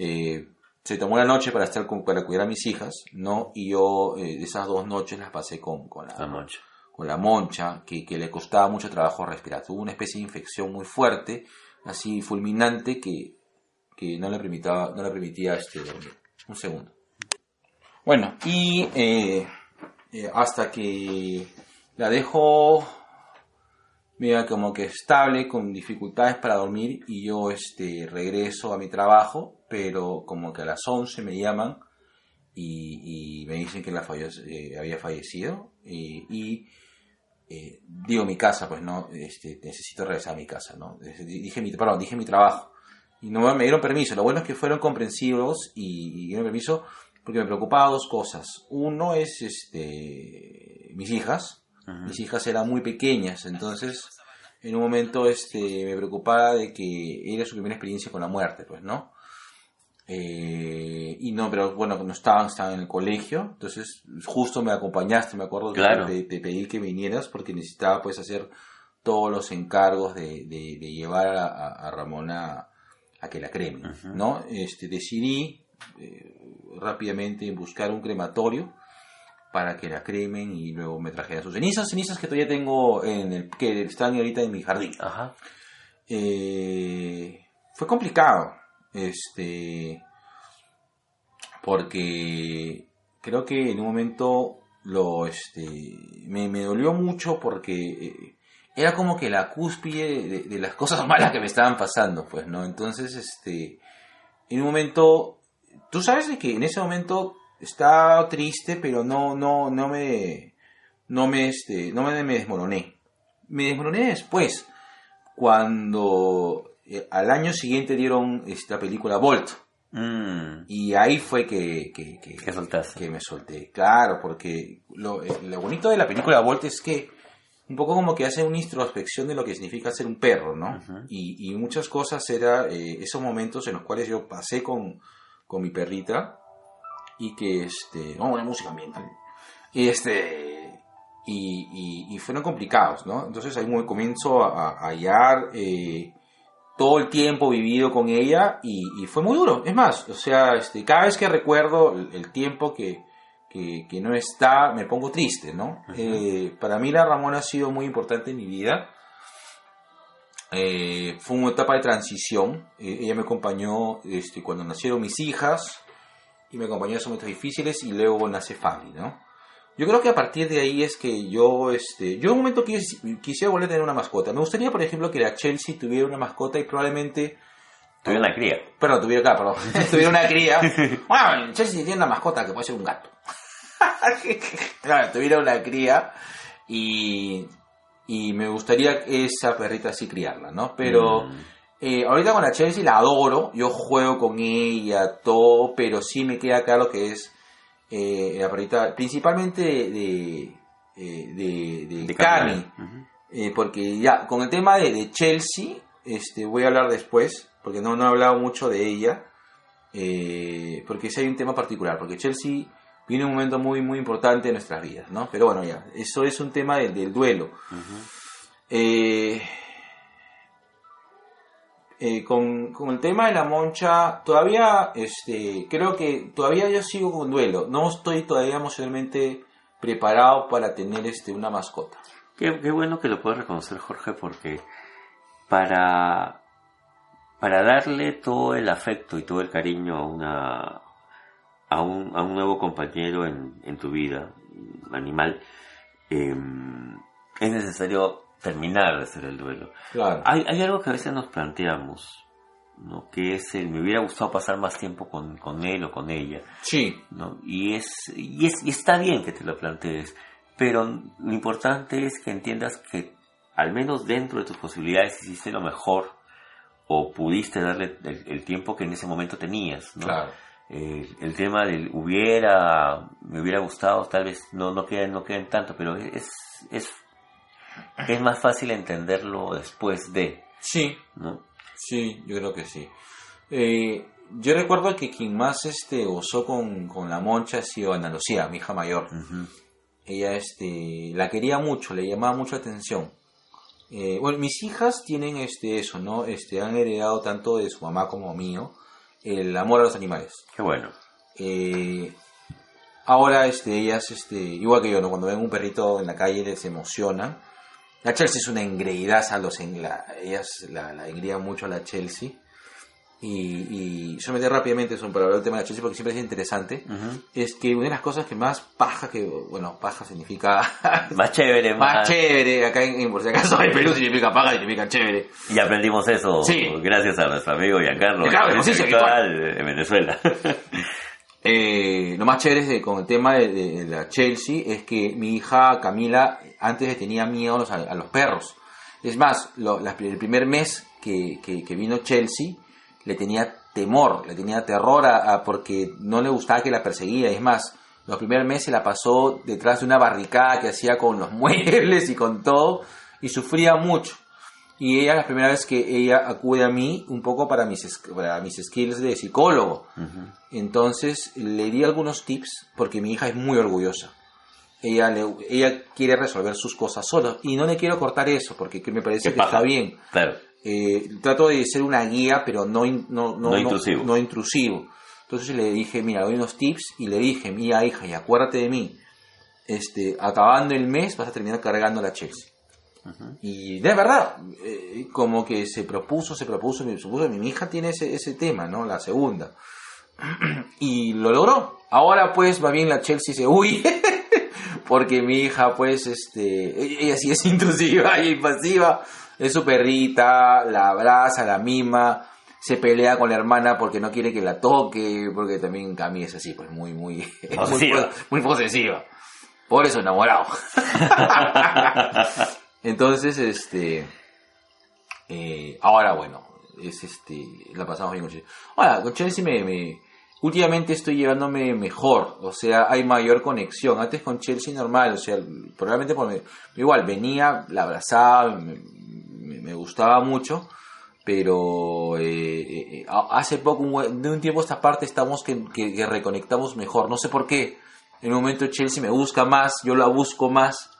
Eh, se tomó la noche para estar con, para cuidar a mis hijas, ¿no? Y yo eh, esas dos noches las pasé con, con la, La moncha. con la moncha, que, que le costaba mucho trabajo respirar. Tuvo una especie de infección muy fuerte, así fulminante, que, que no le permitía, no le permitía este, dormir. Un segundo. Bueno, y eh, eh, hasta que la dejo mira como que estable, con dificultades para dormir, y yo este, regreso a mi trabajo, pero como que a las 11 me llaman y, me dicen que la falle- eh, había fallecido, y, y, eh, digo mi casa, pues no, este, necesito regresar a mi casa, ¿no? Dije mi, perdón, dije mi trabajo. Y no me dieron permiso. Lo bueno es que fueron comprensivos y, y dieron permiso porque me preocupaba dos cosas. Uno es este mis hijas. Mis hijas eran muy pequeñas, entonces en un momento este me preocupaba de que era su primera experiencia con la muerte, pues, ¿no? Eh, y no, pero bueno, no estaban, estaban en el colegio, entonces justo me acompañaste, me acuerdo que Claro. te, te pedí que vinieras porque necesitaba pues hacer todos los encargos de, de- de llevar a, a- a Ramona a que la cremen, ¿no? Este, decidí eh, rápidamente buscar un crematorio para que la cremen y luego me trajeran sus cenizas, cenizas que todavía tengo en el que están ahorita en mi jardín. Ajá. Eh, fue complicado, este, porque creo que en un momento lo, este, me, me dolió mucho porque eh, era como que la cúspide de, de las cosas *laughs* malas que me estaban pasando, pues, ¿no? Entonces, este, en un momento, tú sabes de que en ese momento estaba triste, pero no, no, no me, no me, este, no me, me desmoroné. Me desmoroné después, cuando eh, al año siguiente dieron esta película Volt. Mm, Y ahí fue que, que, que, me solté. Claro, porque lo, eh, lo bonito de la película Volt es que un poco como que hace una introspección de lo que significa ser un perro, ¿no? Y, y muchas cosas era eh, esos momentos en los cuales yo pasé con, con mi perrita y que, este, vamos a poner música ambiental. Y este, y, y, y fueron complicados, ¿no? Entonces ahí me comienzo a, a hallar eh, todo el tiempo vivido con ella y, y fue muy duro. Es más, o sea, este, cada vez que recuerdo el, el tiempo que, que, que no está, me pongo triste, ¿no? Eh, para mí la Ramona ha sido muy importante en mi vida. Eh, fue una etapa de transición. Eh, ella me acompañó este, cuando nacieron mis hijas y me acompañó en esos momentos difíciles y luego nace Fabi, ¿no? Yo creo que a partir de ahí es que yo, este, yo en un momento quis- quisiera volver a tener una mascota. Me gustaría, por ejemplo, que la Chelsea tuviera una mascota y probablemente, Tuve una cría. perdón, tuviera acá, perdón, *laughs* tuviera una cría. *laughs* Bueno, Chelsea tiene una mascota que puede ser un gato. *laughs* claro, tuviera una cría y, y me gustaría esa perrita así criarla, ¿no? Pero Mm, eh, ahorita con la Chelsea la adoro, yo juego con ella, todo, pero sí me queda claro que es eh, la perrita, principalmente de, de, eh, de, eh, porque ya, con el tema de, de Chelsea, este, voy a hablar después, porque no, no he hablado mucho de ella, porque sí hay un tema particular, porque Chelsea viene un momento muy, muy importante en nuestras vidas, ¿no? Pero bueno, ya, eso es un tema del, del duelo. Eh, eh, con, con el tema de la moncha, todavía, este, creo que todavía yo sigo con duelo. No estoy todavía emocionalmente preparado para tener este, una mascota. Qué, qué bueno que lo puedes reconocer, Jorge, porque para, para darle todo el afecto y todo el cariño a una a un, a un nuevo compañero en, en tu vida, animal, eh, es necesario terminar de hacer el duelo. Claro. Hay, hay algo que a veces nos planteamos, ¿no? que es el me hubiera gustado pasar más tiempo con, con él o con ella. Sí, ¿no? Y, es, y, es, y está bien que te lo plantees, pero lo importante es que entiendas que al menos dentro de tus posibilidades hiciste lo mejor o pudiste darle el, el tiempo que en ese momento tenías. ¿no? claro. Eh, el tema del hubiera, me hubiera gustado, tal vez no, no queden, no queden tanto, pero es, es, es más fácil entenderlo después de, Sí, ¿no? sí, yo creo que sí. Eh, yo recuerdo que quien más este, gozó con, con la moncha ha sido Ana Lucía, mi hija mayor. Ella este la quería mucho, le llamaba mucho atención. Eh, bueno, mis hijas tienen este eso, ¿no? Este han heredado tanto de su mamá como mío el amor a los animales. Qué bueno. Eh, ahora este ellas este igual que yo, ¿no? Cuando ven un perrito en la calle les emociona. La Chelsea es una engreídaza, los en la, ellas la, la mucho a la Chelsea. Y, y solamente rápidamente son para hablar del tema de la Chelsea porque siempre es interesante es que una de las cosas que más paja que bueno paja significa *laughs* Más chévere, más, más. chévere acá en, por si acaso en Perú significa paja significa chévere. Y aprendimos eso Sí. gracias a nuestro amigo Giancarlo, Claro, intelectual en Venezuela. *laughs* Eh, lo más chévere es de- con el tema de, de la Chelsea es que mi hija Camila antes le tenía miedo a los, a los perros. Es más lo- la- el primer mes que, que- que vino Chelsea le tenía temor le tenía terror a, a- porque no le gustaba que la perseguía es más los primeros meses la pasó detrás de una barricada que hacía con los *laughs* muebles y con todo y sufría mucho y ella la primera vez que ella acude a mí un poco para mis, para mis skills de psicólogo entonces le di algunos tips porque mi hija es muy orgullosa. Ella, le- ella quiere resolver sus cosas sola y no le quiero cortar eso porque que me parece que está bien. Claro. Eh, trato de ser una guía pero no, in- no, no, No intrusivo. no intrusivo. Entonces le dije, mira, doy unos tips y le dije, mira hija, y acuérdate de mí, este, acabando el mes vas a terminar cargando la Chelsea. Y de verdad, eh, como que se propuso, se propuso, se propuso, mi hija tiene ese, ese tema, ¿no? La segunda. *clears throat* Y lo logró. Ahora pues va bien la Chelsea se huye. *laughs* porque mi hija, pues, este, ella sí es *laughs* intrusiva y impasiva, es su perrita, la abraza, la mima, se pelea con la hermana porque no quiere que la toque, porque también Cami es así, pues muy, muy, *laughs* muy, Posesiva. muy posesiva. Por eso enamorado. *laughs* Entonces, este, eh, ahora bueno, es este, la pasamos bien con Chelsea. Ahora, con Chelsea me, me- últimamente estoy llevándome mejor, o sea, hay mayor conexión. Antes con Chelsea normal, o sea, probablemente por igual venía, la abrazaba, me, me- gustaba mucho, pero eh, eh, a- hace poco, de un tiempo esta parte, estamos que, que- reconectamos mejor. No sé por qué. En un momento Chelsea me busca más, yo la busco más,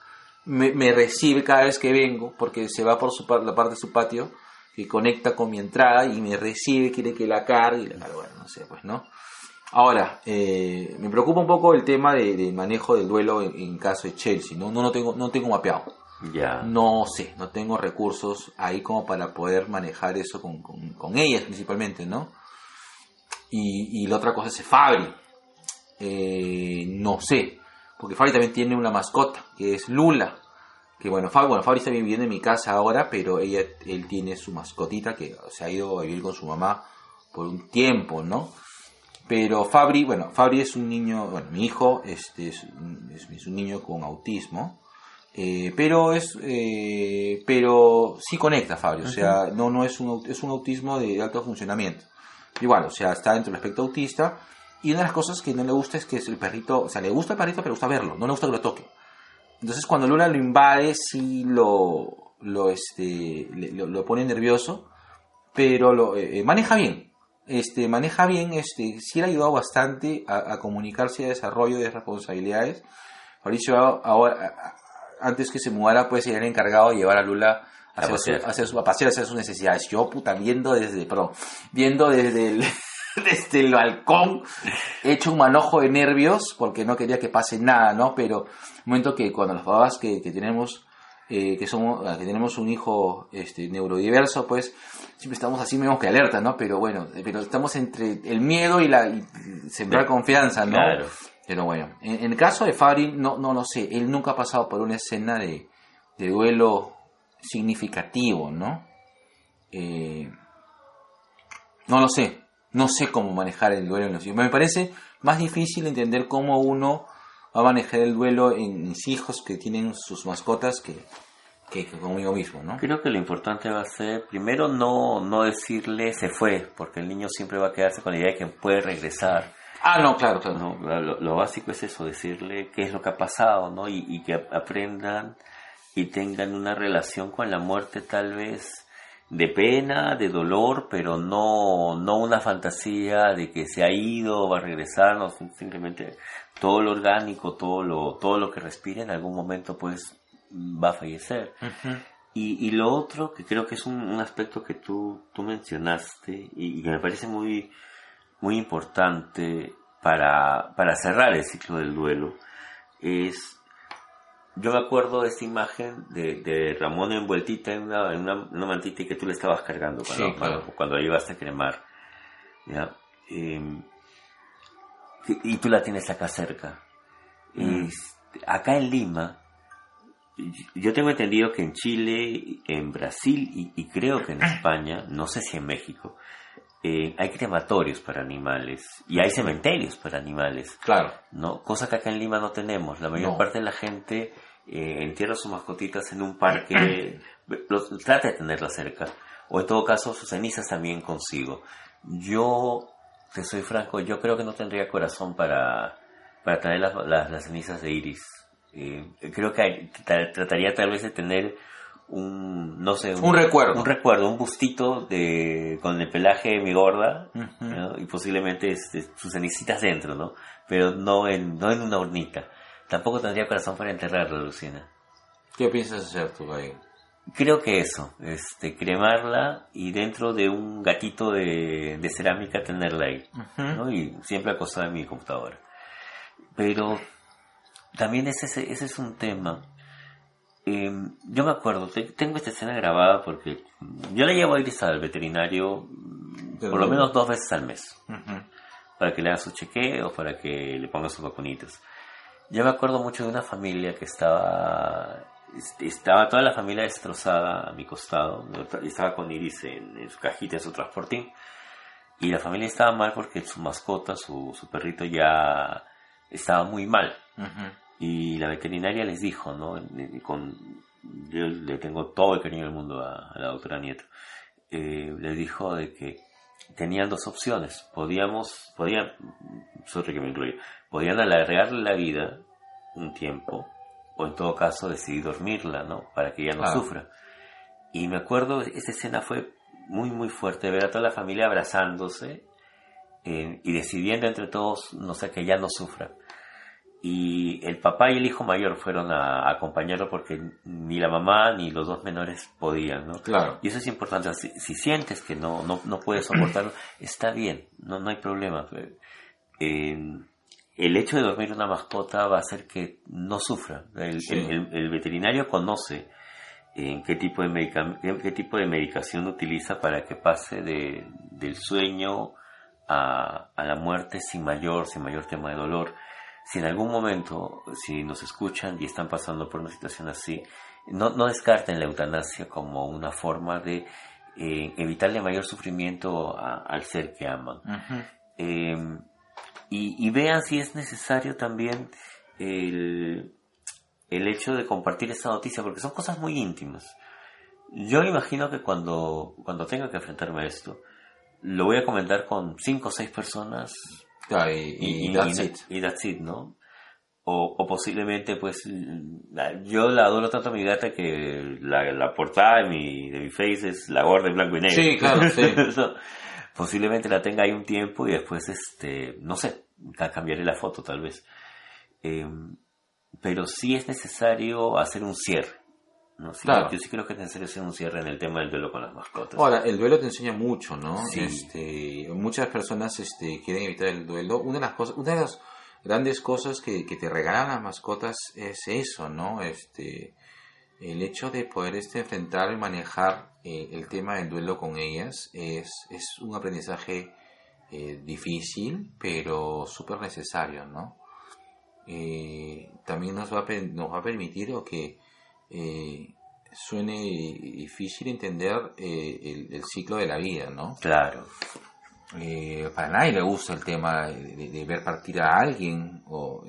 me, recibe cada vez que vengo, porque se va por su, la parte de su patio, que conecta con mi entrada y me recibe, quiere que la cargue, no sé, pues, ¿no? Ahora, eh, me preocupa un poco el tema de, de manejo del duelo en, en caso de Chelsea, ¿no? No, no, tengo, no tengo mapeado. No sé, no tengo recursos ahí como para poder manejar eso con, con, ellas principalmente, ¿no? Y, y la otra cosa es Fabri. Eh, no sé, porque Fabri también tiene una mascota, que es Lula. Que bueno, Fabri, bueno, Fabri está viviendo en mi casa ahora, pero ella, él tiene su mascotita que se ha ido a vivir con su mamá por un tiempo, ¿no? Pero Fabri, bueno, Fabri es un niño, bueno, mi hijo este, es, es- es un niño con autismo, eh, pero es, eh, pero sí conecta Fabri, o sea, no, no es un, es un autismo de alto funcionamiento. Igual, o sea, está dentro del espectro autista, y una de las cosas que no le gusta es que es el perrito, o sea, le gusta el perrito, pero gusta verlo, no le gusta que lo toque. Entonces cuando Luna lo invade, sí lo, lo, este, lo, lo pone nervioso, pero lo eh, eh, maneja bien. Este, maneja bien, este, sí le ha ayudado bastante a, a comunicarse y a desarrollo de responsabilidades. Mauricio ahora, antes que se mudara, pues era el encargado de llevar a Lula a, hacer su, a hacer su- a pasear, a hacer sus necesidades. Yo, puta, viendo desde, perdón, viendo desde el, *laughs* desde el balcón, he hecho un manojo de nervios porque no quería que pase nada, ¿no? Pero un momento que cuando los papás que, que tenemos eh, que somos que tenemos un hijo este neurodiverso, pues siempre estamos así medio que alerta, ¿no? Pero bueno, eh, pero estamos entre el miedo y la y sembrar confianza, ¿no? Claro. Pero bueno, en, el caso de Fabri, no, no lo sé, él nunca ha pasado por una escena de, duelo significativo, ¿no? Eh, no lo sé, no sé cómo manejar el duelo en los hijos. Me parece más difícil entender cómo uno va a manejar el duelo en mis hijos que tienen sus mascotas que, que, que conmigo mismo, ¿no? Creo que lo importante va a ser, primero, no, no decirle se fue, porque el niño siempre va a quedarse con la idea de que puede regresar. Ah, no, claro, claro. ¿no? Lo, lo básico es eso, decirle qué es lo que ha pasado, ¿no? Y, y que aprendan y tengan una relación con la muerte tal vez de pena, de dolor, pero no, no una fantasía de que se ha ido, va a regresar, no, sim- simplemente todo lo orgánico, todo lo, todo lo que respire en algún momento pues va a fallecer. Y, y lo otro, que creo que es un, un aspecto que tú, tú mencionaste y, y que me parece muy, muy importante para, para cerrar el ciclo del duelo, es, yo me acuerdo de esta imagen de, de Ramón envueltita en una, en una, una mantita que tú le estabas cargando cuando, Sí, claro. cuando, cuando la llevaste a cremar. ¿ya? Em, y tú la tienes acá cerca. Mm. Acá en Lima, yo tengo entendido que en Chile, en Brasil y, y creo que en *clears throat* España, no sé si en México, eh, hay crematorios para animales y hay cementerios para animales, Claro. ¿no? Cosa que acá en Lima no tenemos. La mayor No. parte de la gente eh, entierra sus mascotitas en un parque, *clears throat* los, trata de tenerlas cerca, o en todo caso sus cenizas también consigo. Yo, te soy franco, yo creo que no tendría corazón para, para traer las, las, las cenizas de Iris. Eh, creo que hay- tra- trataría tal vez de tener un, no sé, Un recuerdo. Un recuerdo, un bustito de, con el pelaje de mi gorda, y posiblemente este, sus cenicitas dentro, ¿no? Pero no en, no en una hornita. Tampoco tendría corazón para enterrarla, Lucina. ¿Qué piensas hacer tú, ahí? Creo que eso, este, cremarla y dentro de un gatito de, de cerámica tenerla ahí, ¿no? Y siempre acostada en mi computadora. Pero también ese, ese es un tema. Eh, yo me acuerdo, te- tengo esta escena grabada porque yo la llevo a Iris al veterinario mm, por lo menos dos veces al mes para que le haga sus chequeos, para que le ponga sus vacunitas. Yo me acuerdo mucho de una familia que estaba estaba toda la familia destrozada a mi costado. Estaba con Iris en, su cajita, en su transportín. Y la familia estaba mal porque su mascota, su, su perrito, ya estaba muy mal. Y la veterinaria les dijo, ¿no? Con, yo le tengo todo el cariño del mundo a, la doctora Nieto. Eh, les dijo de que tenían dos opciones. Podíamos, podían, sorry que me podían alargarle la vida un tiempo o en todo caso decidí dormirla, ¿no? Para que ella no sufra. Y me acuerdo, esa escena fue muy, muy fuerte, ver a toda la familia abrazándose eh, y decidiendo entre todos, no sé, que ella no sufra. Y el papá y el hijo mayor fueron a, acompañarlo porque ni la mamá ni los dos menores podían, ¿no? Claro. Y eso es importante. Si, sientes que no, no, no puedes soportarlo, *clears throat* está bien, no, no hay problema. Eh, el hecho de dormir una mascota va a hacer que no sufra. El, veterinario conoce en eh, qué tipo, de qué tipo de medicación utiliza para que pase de, del sueño a, la muerte sin mayor, sin mayor tema de dolor. Si en algún momento, si nos escuchan y están pasando por una situación así, no, no descarten la eutanasia como una forma de eh, evitarle mayor sufrimiento al ser que aman y, vean si es necesario también el, el hecho de compartir esta noticia, porque son cosas muy íntimas. Yo imagino que cuando, cuando tenga que enfrentarme a esto, lo voy a comentar con cinco o seis personas. Y, y, that's it. y, that's it. ¿no? O, o, posiblemente, pues, yo la adoro tanto a mi gata que la, la portada de mi, de mi face es la gorda en blanco y negro. Sí, claro, sí. *laughs* posiblemente la tenga ahí un tiempo y después, este, no sé, cambiaré la foto tal vez. Em, pero sí es necesario hacer un cierre. ¿No? claro. Yo sí creo que es necesario hacer un cierre en el tema del duelo con las mascotas. Ahora, el duelo te enseña mucho, ¿no? Este, muchas personas este, quieren evitar el duelo. Una de las cosas, una de las grandes cosas que, que te regalan las mascotas es eso, ¿no? Este, el hecho de poder este, enfrentar y manejar eh, el tema del duelo con ellas es, es un aprendizaje eh, difícil, pero súper necesario, ¿no? Eh, también nos va, a, nos va a permitir o que suene difícil entender el, el, ciclo de la vida, ¿no? Claro. para nadie le gusta el tema de, ver partir a alguien o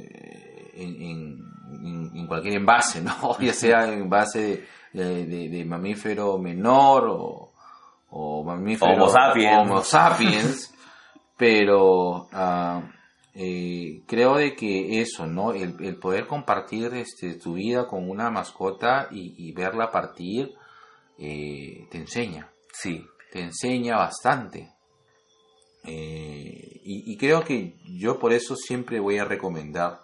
en en, cualquier envase, ¿no? *laughs* ya sea envase de, de, mamífero menor o, o mamífero Homo sapiens, Homo sapiens pero ah, eh, creo de que eso, ¿no? El, poder compartir este, tu vida con una mascota y, verla partir eh, te enseña. Sí. Te enseña bastante. Eh, y, y, creo que yo por eso siempre voy a recomendar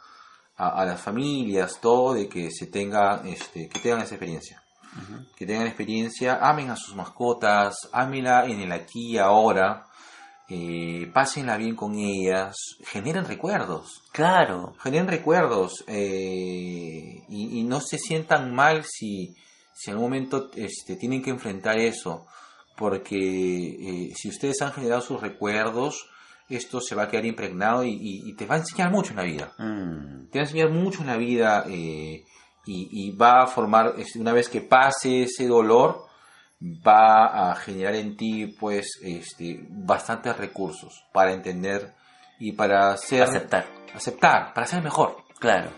a, las familias, todo, de que se tenga, este, que tengan esa experiencia. Que tengan experiencia, amen a sus mascotas, ámenla en el aquí y ahora, eh, pásenla bien con ellas, generen recuerdos. Claro. Generen recuerdos eh, y, no se sientan mal si, si en algún momento este, tienen que enfrentar eso, porque eh, si ustedes han generado sus recuerdos, esto se va a quedar impregnado y, te va a enseñar mucho en la vida. Mm. Te va a enseñar mucho en la vida eh, y, va a formar, una vez que pase ese dolor, va a generar en ti pues este, bastantes recursos para entender y para ser... Aceptar. Aceptar, para ser mejor. Claro.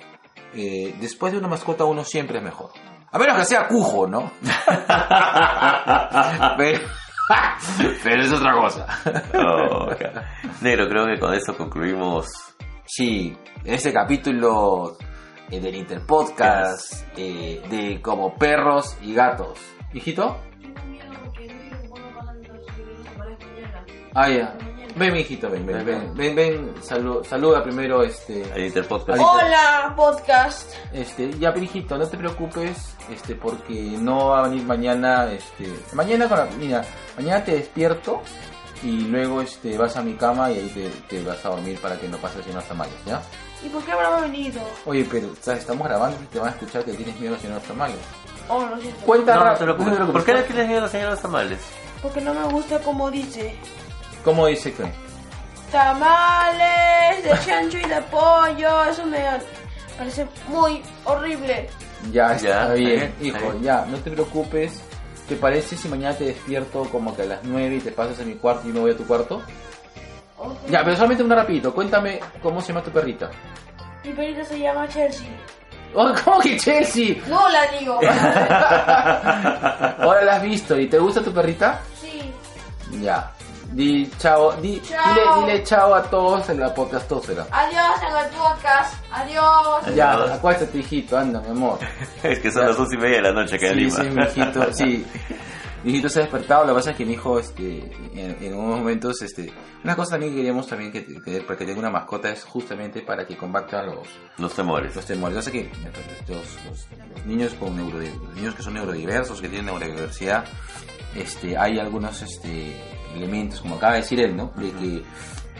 Eh, después de una mascota uno siempre es mejor. A menos que sea cujo, ¿no? *laughs* Pero es otra cosa. *laughs* Negro, creo que con eso concluimos. Sí, en este capítulo eh, del Interpodcast eh, de como perros y gatos. ¿Hijito? Ah, ya. Ven, mi hijito, ven, ven, ven, ven, ven, saluda primero este... Interpodcast. Hola, podcast. Este, ya, hijito, no te preocupes, este, porque no va a venir mañana, este... Mañana con la... Mira, mañana te despierto y luego este vas a mi cama y ahí te, vas a dormir para que no pases unos tamales, ¿ya? ¿Y por qué habrá venido? Oye, pero estamos grabando y te van a escuchar que tienes miedo a los tamales. Oh, lo siento. Cuenta no, no, no, ¿Por qué le tienes miedo a los tamales? Porque no me gusta como dice. ¿Cómo dice que? Tamales de chancho y de pollo, eso me... parece muy horrible. Ya, Ya, está bien, hijo, ya, no te preocupes. ¿Te parece si mañana te despierto como que a las 9 y te pasas a mi cuarto y me voy a tu cuarto? Ya, pero solamente una rapidito, cuéntame cómo se llama tu perrita. Mi perrita se llama Chelsea. Oh, ¿Cómo que Chelsea? No la digo. *laughs* Ahora la has visto y te gusta tu perrita? sí. Ya. Di chao, di, Chao. Dile, dile chao a todos en la podcastósfera. Adiós en el podcast. Adiós. Ya, acuéstate hijito, anda mi amor. *laughs* Es que son las once y media de la noche acá en Sí, Lima. sí, mi hijito, sí. *laughs* Mi hijito se ha despertado, lo que pasa es que mi hijo, este, en, en unos momentos, este, una cosa también que queríamos también que, que para que tenga una mascota es justamente para que combata los, Los temores. los temores. Yo sé que los, los- los niños con neuro, los niños que son neurodiversos, que tienen neurodiversidad, este, hay algunos, este, elementos, como acaba de decir él, ¿no? De que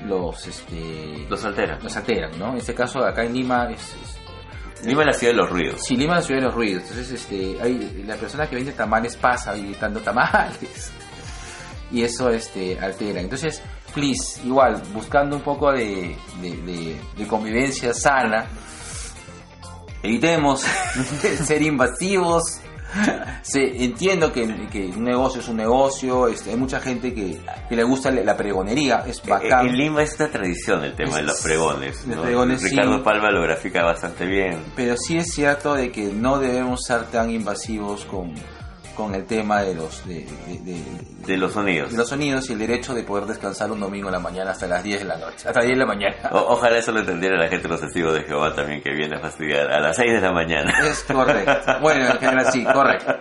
los, este, Los alteran. los alteran, ¿no? En este caso, acá en Lima es- es Lima es la ciudad de los ruidos. Sí, Lima es la ciudad de los ruidos. Entonces, este, hay, la persona que vende tamales pasa gritando tamales. *laughs* Y eso este, altera. Entonces, please, igual, buscando un poco de, de, de- de convivencia sana, evitemos *laughs* ser invasivos. *laughs* Se, entiendo que, que un negocio es un negocio, este, hay mucha gente que, que le gusta la pregonería, es bacán. En Lima es una tradición el tema de los pregones. Los pregones, sí. Ricardo Palma lo grafica bastante bien. Pero sí es cierto de que no debemos ser tan invasivos con, con el tema de los de, de- de- De los sonidos. de los sonidos y el derecho de poder descansar un domingo en la mañana hasta las 10 de la noche, hasta las 10 de la mañana. O- ojalá eso lo entendiera la gente los testigos de Jehová también que viene a fastidiar a las 6 de la mañana. Es correcto. Bueno, en general sí, correcto.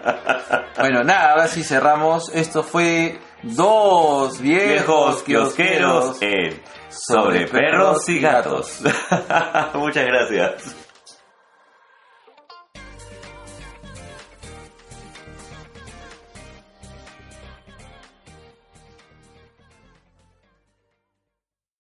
Bueno, nada, ahora sí cerramos. Esto fue dos viejos Viejos kiosqueros kiosqueros en Sobre Perros y Gatos. *laughs* Muchas gracias.